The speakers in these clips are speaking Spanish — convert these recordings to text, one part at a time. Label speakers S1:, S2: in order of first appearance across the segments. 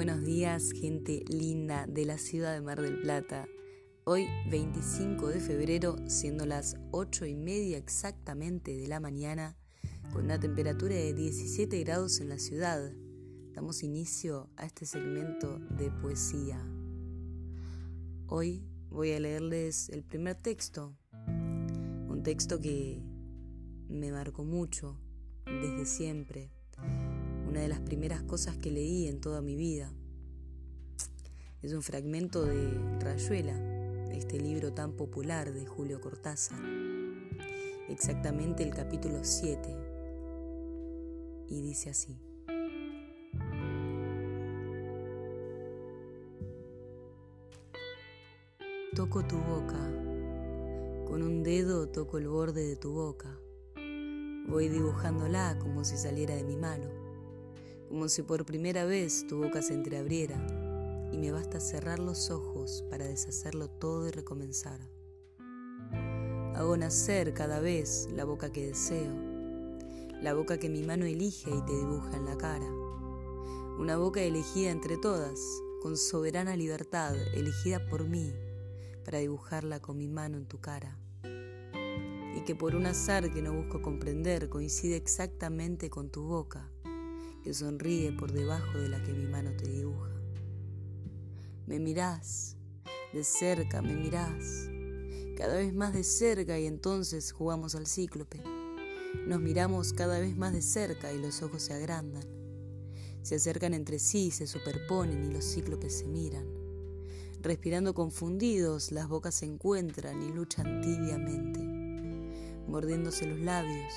S1: días, gente linda de la ciudad de Mar del Plata. Hoy, 25 de febrero, siendo las 8 y media exactamente de la mañana, con una temperatura de 17 grados en la ciudad, damos inicio a este segmento de poesía. Hoy voy a leerles el primer texto, un texto que me marcó mucho desde siempre una de las primeras cosas que leí en toda mi vida. Es un fragmento de Rayuela, este libro tan popular de Julio Cortázar, exactamente el capítulo 7, y dice así. Toco tu boca, con un dedo toco el borde de tu boca, voy dibujándola como si saliera de mi mano como si por primera vez tu boca se entreabriera y me basta cerrar los ojos para deshacerlo todo y recomenzar. Hago nacer cada vez la boca que deseo, la boca que mi mano elige y te dibuja en la cara, una boca elegida entre todas, con soberana libertad, elegida por mí, para dibujarla con mi mano en tu cara, y que por un azar que no busco comprender coincide exactamente con tu boca que sonríe por debajo de la que mi mano te dibuja. Me mirás, de cerca me mirás, cada vez más de cerca y entonces jugamos al cíclope. Nos miramos cada vez más de cerca y los ojos se agrandan. Se acercan entre sí, se superponen y los cíclopes se miran. Respirando confundidos, las bocas se encuentran y luchan tibiamente, mordiéndose los labios,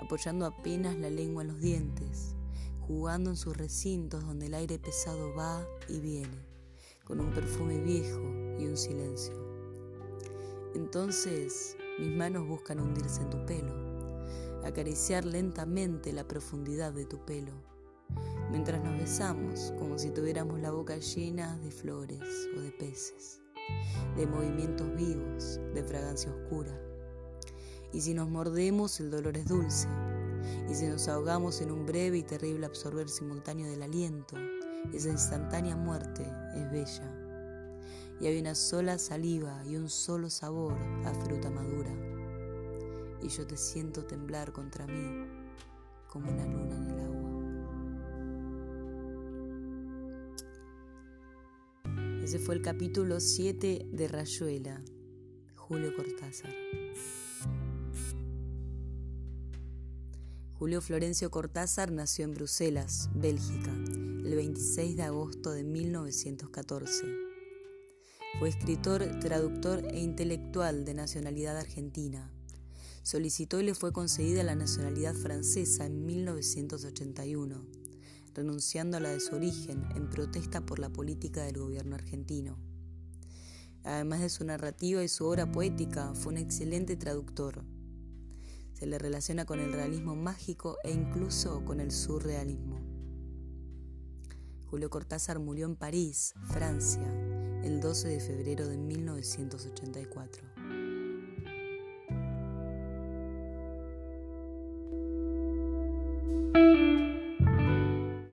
S1: apoyando apenas la lengua en los dientes, jugando en sus recintos donde el aire pesado va y viene, con un perfume viejo y un silencio. Entonces mis manos buscan hundirse en tu pelo, acariciar lentamente la profundidad de tu pelo, mientras nos besamos como si tuviéramos la boca llena de flores o de peces, de movimientos vivos, de fragancia oscura. Y si nos mordemos el dolor es dulce, y si nos ahogamos en un breve y terrible absorber simultáneo del aliento, esa instantánea muerte es bella. Y hay una sola saliva y un solo sabor a fruta madura. Y yo te siento temblar contra mí como una luna en el agua. Ese fue el capítulo 7 de Rayuela, Julio Cortázar. Julio Florencio Cortázar nació en Bruselas, Bélgica, el 26 de agosto de 1914. Fue escritor, traductor e intelectual de nacionalidad argentina. Solicitó y le fue concedida la nacionalidad francesa en 1981, renunciando a la de su origen en protesta por la política del gobierno argentino. Además de su narrativa y su obra poética, fue un excelente traductor se le relaciona con el realismo mágico e incluso con el surrealismo. Julio Cortázar murió en París, Francia, el 12 de febrero de 1984.